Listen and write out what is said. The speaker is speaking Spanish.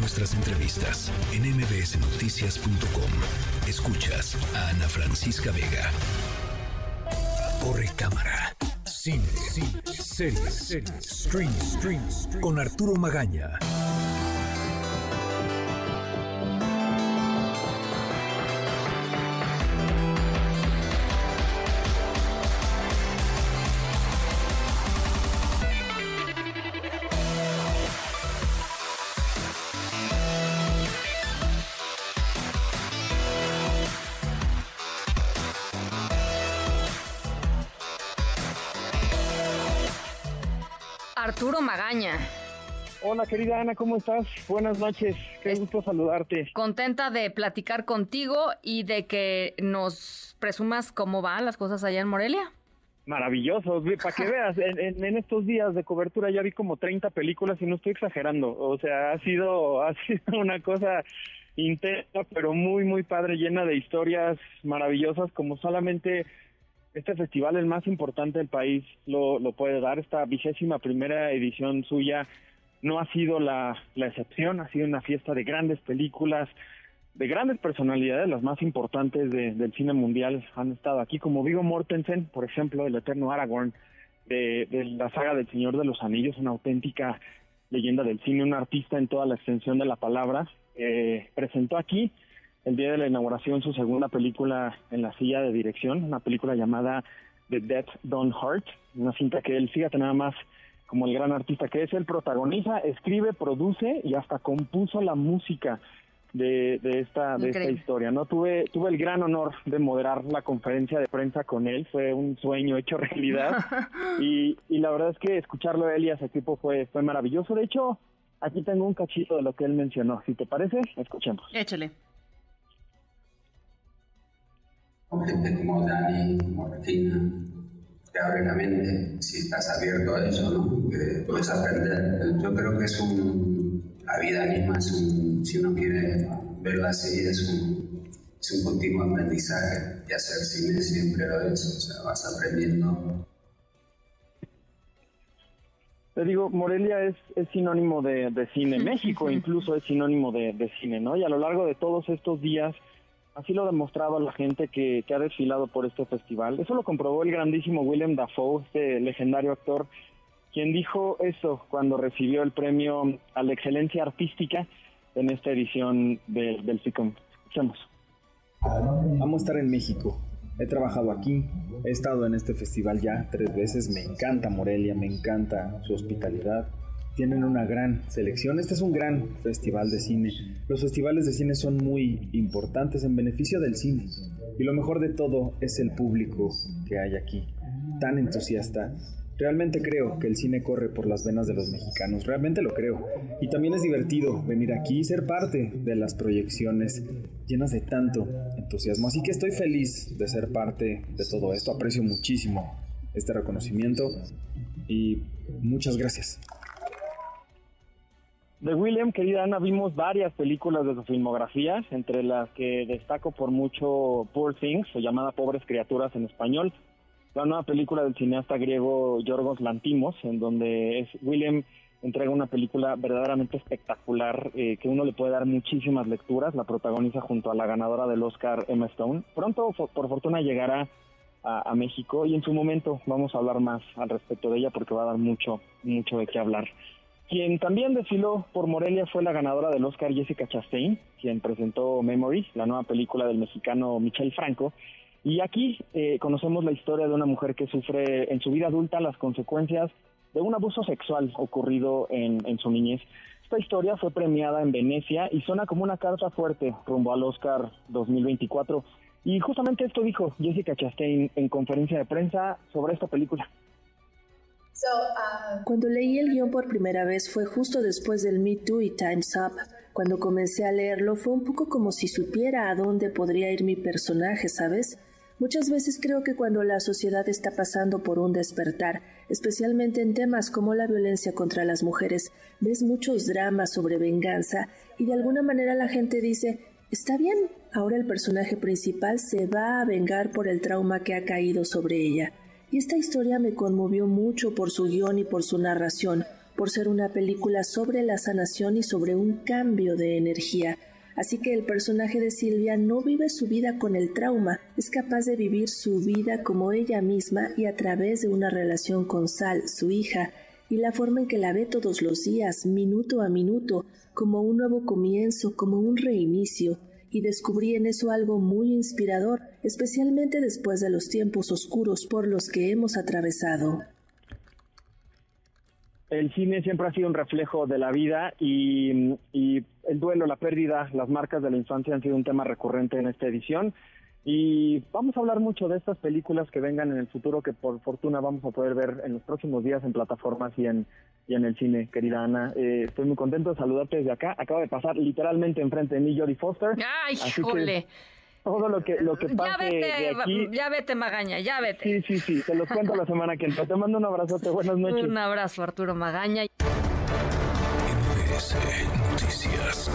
nuestras entrevistas en mbsnoticias.com. Escuchas a Ana Francisca Vega. Corre cámara. Cine, cine, series, series, stream, stream, con Arturo Magaña. Arturo Magaña. Hola querida Ana, ¿cómo estás? Buenas noches, qué gusto saludarte. Contenta de platicar contigo y de que nos presumas cómo van las cosas allá en Morelia. Maravilloso, para que veas, en, estos días de cobertura ya vi como 30 películas y no estoy exagerando, o sea, ha sido, ha sido una cosa intensa, pero muy, muy padre, llena de historias maravillosas como solamente este festival, el más importante del país, lo, lo puede dar. Esta vigésima primera edición suya no ha sido la, la excepción, ha sido una fiesta de grandes películas, de grandes personalidades, las más importantes del cine mundial han estado aquí, como Vigo Mortensen, por ejemplo, el eterno Aragorn, de, de, la saga del Señor de los Anillos, una auténtica leyenda del cine, un artista en toda la extensión de la palabra, eh, presentó aquí el día de la inauguración su segunda película en la silla de dirección, una película llamada The Death Don't Hurt, una cinta que él, fíjate nada más, como el gran artista que es, él protagoniza, escribe, produce y hasta compuso la música de, de esta de esta historia no tuve tuve el gran honor de moderar la conferencia de prensa con él fue un sueño hecho realidad y, y la verdad es que escucharlo a él y a su equipo fue fue maravilloso. De hecho aquí tengo un cachito de lo que él mencionó si te parece escuchemos. Échale con gente como Dani, como Regina, te abre la mente si estás abierto a eso, ¿no? Que puedes aprender. Yo creo que es un. La vida misma es un. Si uno quiere verla así, es un, es un continuo aprendizaje. Y hacer cine siempre lo es, o sea, vas aprendiendo. Te digo, Morelia es, es sinónimo de, de cine, México incluso es sinónimo de, de cine, ¿no? Y a lo largo de todos estos días Así lo ha demostrado la gente que, ha desfilado por este festival. Eso lo comprobó el grandísimo Willem Dafoe, este legendario actor, quien dijo eso cuando recibió el premio a la excelencia artística en esta edición del FICOM. Escuchemos. Vamos a estar en México. He trabajado aquí, he estado en este festival ya tres veces, me encanta Morelia, me encanta su hospitalidad, tienen una gran selección. Este es un gran festival de cine. Los festivales de cine son muy importantes en beneficio del cine. Y lo mejor de todo es el público que hay aquí, tan entusiasta. Realmente creo que el cine corre por las venas de los mexicanos, realmente lo creo. Y también es divertido venir aquí y ser parte de las proyecciones llenas de tanto entusiasmo. Así que estoy feliz de ser parte de todo esto, aprecio muchísimo este reconocimiento y muchas gracias. De William, querida Ana, vimos varias películas de su filmografía, entre las que destaco por mucho Poor Things, o llamada Pobres Criaturas en español, la nueva película del cineasta griego Yorgos Lantimos, en donde es William entrega una película verdaderamente espectacular eh, que uno le puede dar muchísimas lecturas, la protagoniza junto a la ganadora del Oscar Emma Stone. Pronto, por fortuna, llegará a, a México y en su momento vamos a hablar más al respecto de ella porque va a dar mucho, mucho de qué hablar. Quien también desfiló por Morelia fue la ganadora del Oscar Jessica Chastain, quien presentó Memories, la nueva película del mexicano Michel Franco. Y aquí eh, conocemos la historia de una mujer que sufre en su vida adulta las consecuencias de un abuso sexual ocurrido en, en su niñez. Esta historia fue premiada en Venecia y suena como una carta fuerte rumbo al Oscar 2024. Y justamente esto dijo Jessica Chastain en conferencia de prensa sobre esta película. Um, Cuando leí el guion por primera vez fue justo después del Me Too y Time's Up. Cuando comencé a leerlo fue un poco como si supiera a dónde podría ir mi personaje, ¿sabes? Muchas veces creo que cuando la sociedad está pasando por un despertar, especialmente en temas como la violencia contra las mujeres, ves muchos dramas sobre venganza y de alguna manera la gente dice, está bien, ahora el personaje principal se va a vengar por el trauma que ha caído sobre ella. Y esta historia me conmovió mucho por su guion y por su narración, por ser una película sobre la sanación y sobre un cambio de energía. Así que el personaje de Silvia no vive su vida con el trauma, es capaz de vivir su vida como ella misma y a través de una relación con Sal, su hija, y la forma en que la ve todos los días, minuto a minuto, como un nuevo comienzo, como un reinicio, y descubrí en eso algo muy inspirador, especialmente después de los tiempos oscuros por los que hemos atravesado el cine siempre ha sido un reflejo de la vida y, el duelo, la pérdida, las marcas de la infancia han sido un tema recurrente en esta edición. Y vamos a hablar mucho de estas películas que vengan en el futuro, que por fortuna vamos a poder ver en los próximos días en plataformas y en, y en el cine, querida Ana. Eh, estoy muy contento de saludarte desde acá. Acaba de pasar literalmente enfrente de mí Jodie Foster. ¡Ay, jole! todo lo que lo que pase ya vete, de aquí. Ya vete, Magaña, ya vete. Sí, sí, sí, te los cuento la semana que entra. Te mando un abrazote, buenas noches. Un abrazo, Arturo Magaña. MBS Noticias.